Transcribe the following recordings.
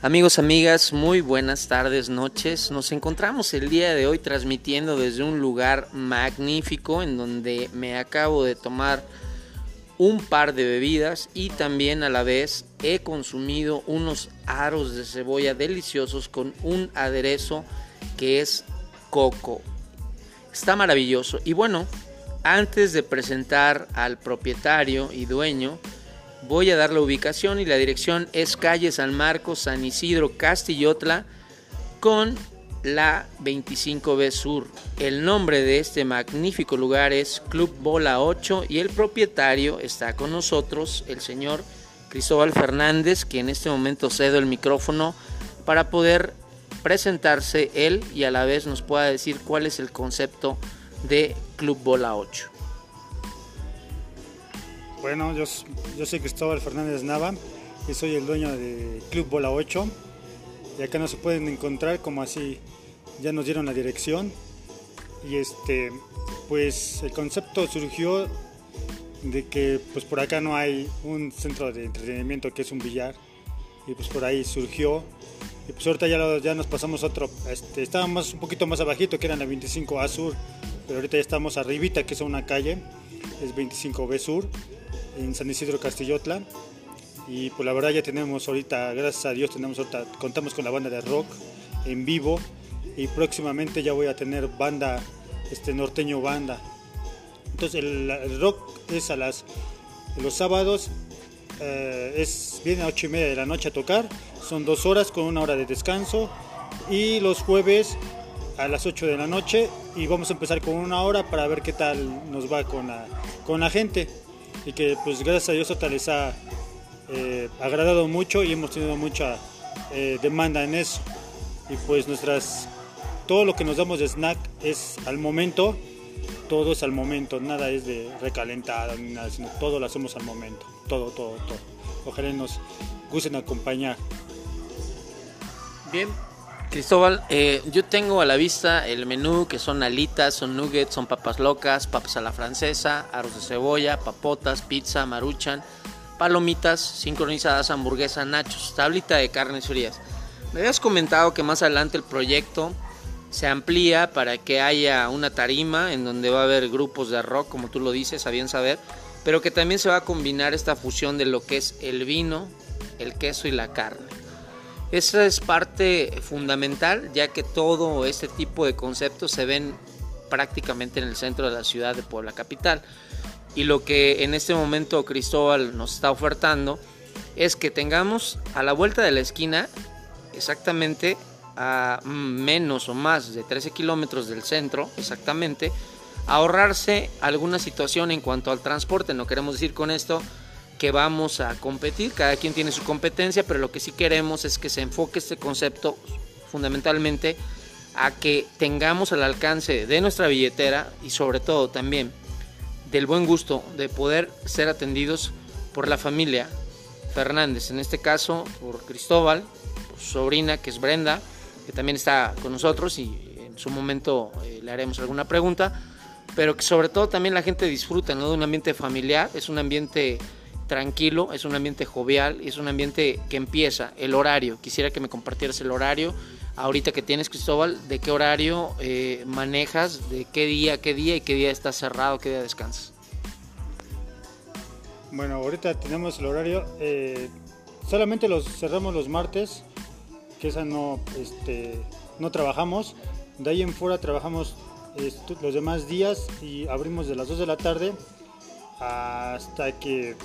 Amigos, amigas, muy buenas tardes, noches. Nos encontramos el día de hoy transmitiendo desde un lugar magnífico en donde me acabo de tomar un par de bebidas y también a la vez he consumido unos aros de cebolla deliciosos con un aderezo que es coco. Está maravilloso. Y bueno, antes de presentar al propietario y dueño, voy a dar la ubicación y la dirección es calle San Marcos, San Isidro, Castillotla, con la 25B Sur. El nombre de este magnífico lugar es Club Bola 8 y el propietario está con nosotros, el señor Cristóbal Fernández, que en este momento cedo el micrófono para poder presentarse él y a la vez nos pueda decir cuál es el concepto de Club Bola 8. Bueno, yo, soy Cristóbal Fernández Nava y soy el dueño de Club Bola 8. Y acá nos pueden encontrar como así, ya nos dieron la dirección. Y este, pues el concepto surgió de que pues por acá no hay un centro de entretenimiento que es un billar. Y pues por ahí surgió. Y pues ahorita ya, ya nos pasamos a otro, este, estábamos un poquito más abajito que era la 25 A Sur. Pero ahorita ya estamos arribita que es una calle, es 25 B Sur en San Isidro Castillotla. Y pues la verdad ya tenemos ahorita, gracias a Dios, tenemos contamos con la banda de rock en vivo y próximamente ya voy a tener banda, este norteño banda. Entonces el, rock es a las, los sábados, eh, es, viene a 8 y media de la noche a tocar, son dos horas con una hora de descanso y los jueves a las 8 de la noche y vamos a empezar con una hora para ver qué tal nos va con la, con la gente y que pues gracias a Dios otra les ha eh, agradado mucho y hemos tenido mucha eh, demanda en eso. Y pues nuestras, todo lo que nos damos de snack es al momento, todo es al momento, nada es de recalentado ni nada, sino todo lo hacemos al momento, todo, todo, todo. Ojalá nos gusten acompañar. Bien, Cristóbal, eh, yo tengo a la vista el menú que son alitas, son nuggets, son papas locas, papas a la francesa, arroz de cebolla, papotas, pizza, maruchan, palomitas, sincronizadas, hamburguesa, nachos, tablita de carnes frías. Me habías comentado que más adelante el proyecto se amplía para que haya una tarima en donde va a haber grupos de rock, como tú lo dices, a bien saber, pero que también se va a combinar esta fusión de lo que es el vino, el queso y la carne. Esa es parte fundamental, ya que todo este tipo de conceptos se ven prácticamente en el centro de la ciudad de Puebla Capital. Y lo que en este momento Cristóbal nos está ofertando es que tengamos a la vuelta de la esquina, exactamente a menos o más de 13 kilómetros del centro, exactamente, ahorrarse alguna situación en cuanto al transporte. No queremos decir con esto que vamos a competir, cada quien tiene su competencia, pero lo que sí queremos es que se enfoque este concepto fundamentalmente a que tengamos al alcance de nuestra billetera y sobre todo también del buen gusto de poder ser atendidos por la familia Fernández, en este caso por Cristóbal, por su sobrina que es Brenda, que también está con nosotros y en su momento eh, le haremos alguna pregunta, pero que sobre todo también la gente disfruta ¿no? de un ambiente familiar, es un ambiente tranquilo, es un ambiente jovial, es un ambiente que empieza, el horario, quisiera que me compartieras el horario, ahorita que tienes Cristóbal, de qué horario eh, manejas, de qué día, qué día y qué día está cerrado, qué día descansas. Bueno, ahorita tenemos el horario, eh, solamente los cerramos los martes, que esa no, este, no trabajamos, de ahí en fuera trabajamos los demás días y abrimos de las 2 de la tarde hasta que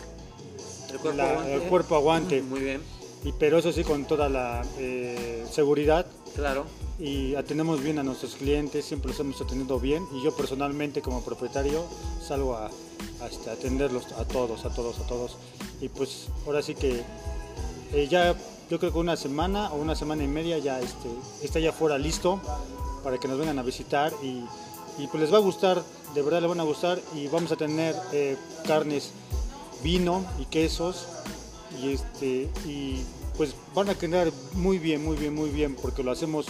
el cuerpo, aguante. Muy bien. Y, pero eso sí con toda la eh, seguridad. Claro. Y atendemos bien a nuestros clientes, siempre los hemos atendido bien. Y yo personalmente como propietario salgo a, este, atenderlos a todos, a todos, a todos. Y pues ahora sí que eh, ya yo creo que una semana o una semana y media ya este, está ya fuera listo para que nos vengan a visitar y, y pues les va a gustar, de verdad les van a gustar y vamos a tener eh, carnes vino y quesos y este y pues van a quedar muy bien, muy bien, muy bien porque lo hacemos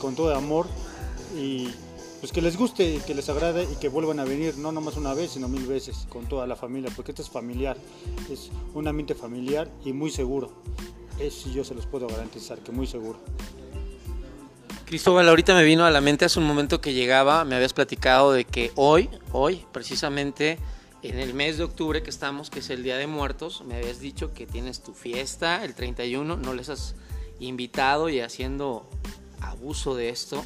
con todo amor y pues que les guste que les agrade y que vuelvan a venir, no nomás una vez, sino mil veces con toda la familia, porque esto es familiar, es un ambiente familiar y muy seguro. eso yo se los puedo garantizar, que muy seguro. Cristóbal, ahorita me vino a la mente hace un momento que llegaba, me habías platicado de que hoy, hoy, precisamente en el mes de octubre que estamos, que es el Día de Muertos, me habías dicho que tienes tu fiesta el 31, no les has invitado y haciendo abuso de esto.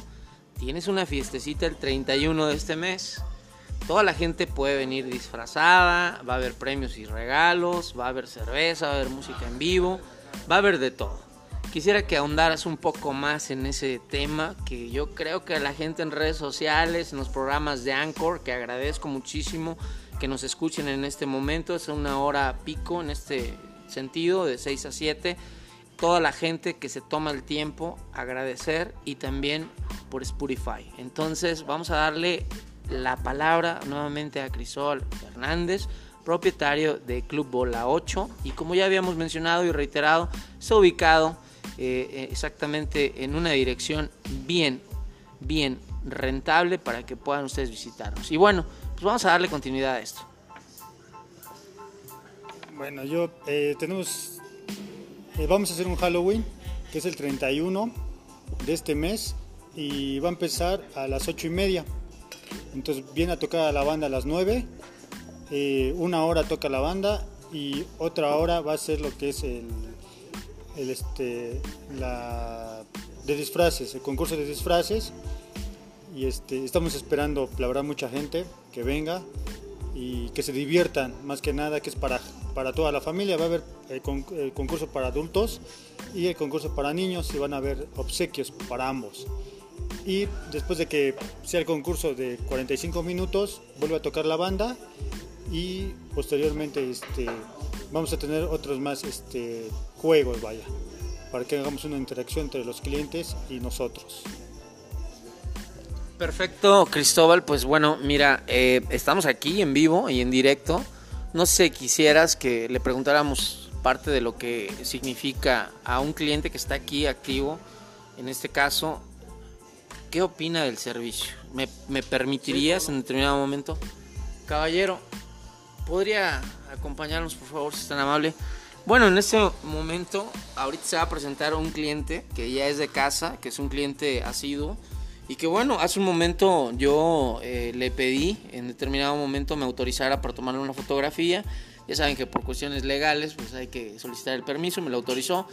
Tienes una fiestecita el 31 de este mes. Toda la gente puede venir disfrazada, va a haber premios y regalos, va a haber cerveza, va a haber música en vivo, va a haber de todo. Quisiera que ahondaras un poco más en ese tema, que yo creo que la gente en redes sociales, en los programas de Anchor, que agradezco muchísimo que nos escuchen en este momento, es una hora pico en este sentido, de 6 a 7 toda la gente que se toma el tiempo, agradecer y también por Spotify. Entonces vamos a darle la palabra nuevamente a Crisol Hernández, propietario de Club Bola 8 y como ya habíamos mencionado y reiterado, está ubicado eh, eh, exactamente en una dirección bien, bien rentable para que puedan ustedes visitarnos. Y bueno, pues vamos a darle continuidad a esto. Bueno, yo eh, tenemos eh, vamos a hacer un Halloween, que es el 31 de este mes, y va a empezar a las 8 y media. Entonces viene a tocar a la banda a las 9, eh, una hora toca la banda y otra hora va a ser lo que es el, este, la, de disfraces, el concurso de disfraces. Y este, estamos esperando, la verdad, mucha gente que venga y que se diviertan, más que nada, que es para, para toda la familia. Va a haber el, concurso para adultos y el concurso para niños y van a haber obsequios para ambos. Y después de que sea el concurso de 45 minutos, vuelve a tocar la banda y posteriormente este, vamos a tener otros más este, juegos, vaya, para que hagamos una interacción entre los clientes y nosotros. Perfecto, Cristóbal. Pues bueno, mira, eh, estamos aquí en vivo y en directo. No sé si quisieras que le preguntáramos parte de lo que significa a un cliente que está aquí activo, en este caso, ¿qué opina del servicio? ¿Me, permitirías en determinado momento? Caballero, ¿podría acompañarnos por favor si es tan amable? Bueno, en este momento, ahorita se va a presentar un cliente que ya es de casa, que es un cliente asiduo y que bueno, hace un momento yo eh, le pedí, en determinado momento me autorizara para tomarle una fotografía. Ya saben que por cuestiones legales pues hay que solicitar el permiso, me lo autorizó.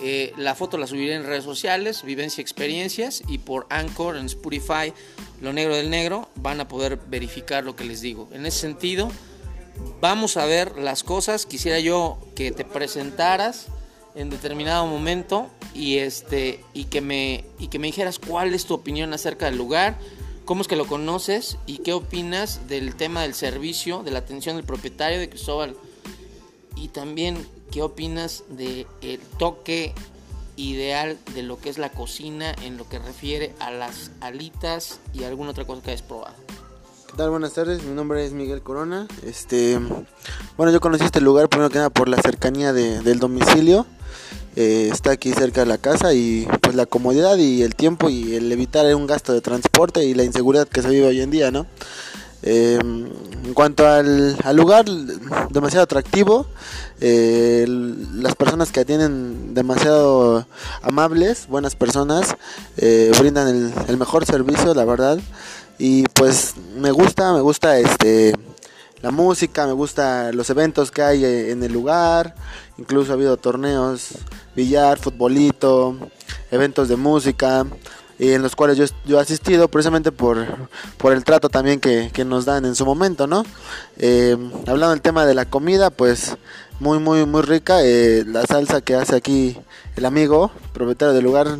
Eh, la foto la subiré en redes sociales, Vivencia Experiencias y por Anchor en Spotify, Lo Negro del Negro, van a poder verificar lo que les digo. En ese sentido, vamos a ver las cosas. Quisiera yo que te presentaras en determinado momento y este y que me y que me dijeras cuál es tu opinión acerca del lugar, cómo es que lo conoces y qué opinas del tema del servicio, de la atención del propietario de Cristóbal y también qué opinas del el toque ideal de lo que es la cocina en lo que refiere a las alitas y alguna otra cosa que hayas probado. ¿Qué tal? Buenas tardes, mi nombre es Miguel Corona. Este, bueno, yo conocí este lugar primero nada por la cercanía del domicilio. Eh, está aquí cerca de la casa y pues la comodidad y el tiempo y el evitar un gasto de transporte y la inseguridad que se vive hoy en día, ¿no? Em, en cuanto al, lugar, demasiado atractivo, eh, las personas que atienden demasiado amables, buenas personas, eh, brindan el, el, mejor servicio, la verdad, y pues me gusta, me gusta este la música, me gusta los eventos que hay en el lugar, incluso ha habido torneos, billar, futbolito, eventos de música, y en los cuales yo, yo he asistido precisamente por, por el trato también que, nos dan en su momento, ¿no? Eh, hablando del tema de la comida, pues muy, muy, muy rica, eh, la salsa que hace aquí el amigo, propietario del lugar,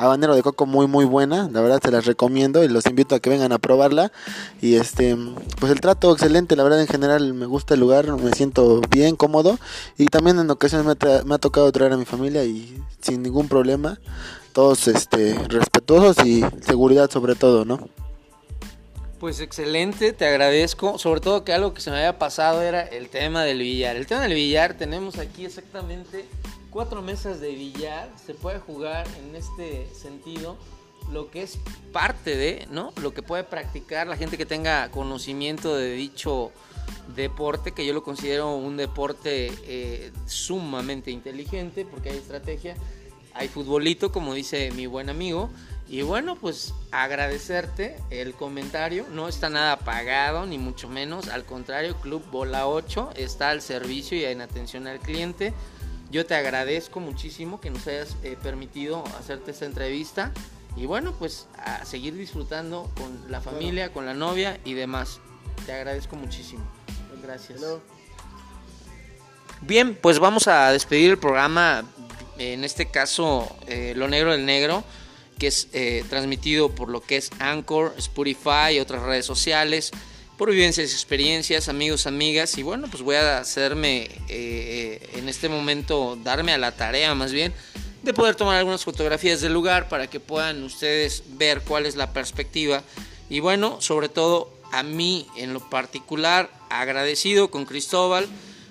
habanero de coco muy muy buena, la verdad se las recomiendo y los invito a que vengan a probarla y este pues el trato excelente, la verdad en general me gusta el lugar, me siento bien cómodo y también en ocasiones me, ha tocado traer a mi familia y sin ningún problema, todos este respetuosos y seguridad sobre todo, ¿no? Pues excelente, te agradezco. Sobre todo que algo que se me había pasado era el tema del billar. El tema del billar tenemos aquí exactamente cuatro mesas de billar, se puede jugar en este sentido lo que es parte de, ¿no? Lo que puede practicar la gente que tenga conocimiento de dicho deporte que yo lo considero un deporte eh, sumamente inteligente porque hay estrategia, hay futbolito, como dice mi buen amigo. Y bueno, pues agradecerte el comentario. No está nada pagado, ni mucho menos. Al contrario, Club Bola 8 está al servicio y en atención al cliente. Yo te agradezco muchísimo que nos hayas eh, permitido hacerte esta entrevista. Y bueno, pues a seguir disfrutando con la familia, con la novia y demás. Te agradezco muchísimo. Gracias. Bien, pues vamos a despedir el programa, en este caso eh, Lo Negro del Negro, que es eh, transmitido por lo que es Anchor, Spotify y otras redes sociales, por vivencias experiencias, amigos, amigas, y bueno, pues voy a hacerme eh, en este momento, darme a la tarea más bien, de poder tomar algunas fotografías del lugar para que puedan ustedes ver cuál es la perspectiva y bueno, sobre todo a mí en lo particular agradecido con Cristóbal.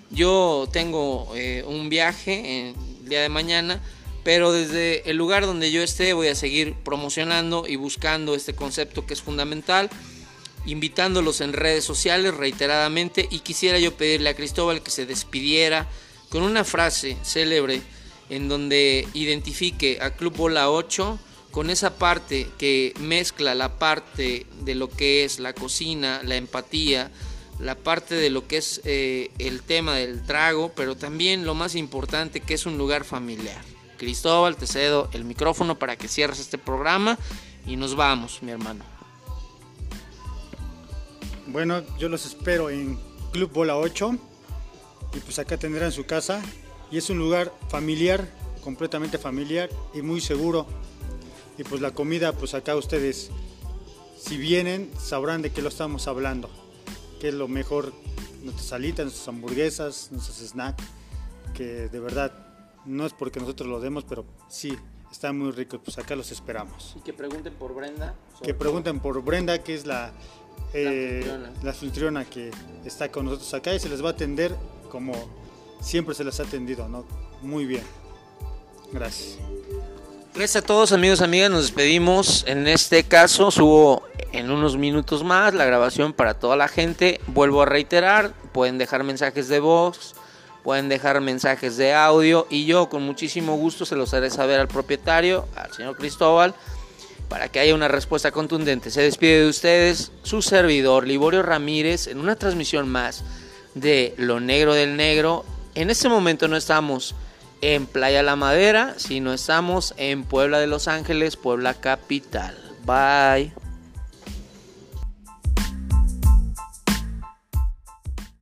Yo tengo eh, un viaje el día de mañana, pero desde el lugar donde yo esté voy a seguir promocionando y buscando este concepto que es fundamental, invitándolos en redes sociales reiteradamente y quisiera yo pedirle a Cristóbal que se despidiera con una frase célebre en donde identifique a Club Bola 8 con esa parte que mezcla la parte de lo que es la cocina, la empatía, la parte de lo que es eh, el tema del trago, pero también lo más importante que es un lugar familiar. Cristóbal, te cedo el micrófono para que cierres este programa y nos vamos, mi hermano. Bueno, yo los espero en Club Bola 8 y pues acá tendrán su casa y es un lugar familiar, completamente familiar y muy seguro y pues la comida, pues acá ustedes, si vienen, sabrán de qué lo estamos hablando. Que es lo mejor, nuestras salitas, nuestras hamburguesas, nuestros snacks. Que de verdad, no es porque nosotros lo demos, pero sí, están muy ricos. Pues acá los esperamos. Y que pregunten por Brenda. Que pregunten por Brenda, que es la, eh, la anfitriona que está con nosotros acá y se les va a atender como siempre se les ha atendido, ¿no? Muy bien. Gracias. Gracias a todos amigos, amigas, nos despedimos. En este caso subo en unos minutos más la grabación para toda la gente. Vuelvo a reiterar, pueden dejar mensajes de voz, pueden dejar mensajes de audio y yo con muchísimo gusto se los haré saber al propietario, al señor Cristóbal, para que haya una respuesta contundente. Se despide de ustedes su servidor, Liborio Ramírez, en una transmisión más de Lo Negro del Negro. En este momento no estamos en Playa La Madera, si no estamos en Puebla de Los Ángeles, Puebla Capital. Bye.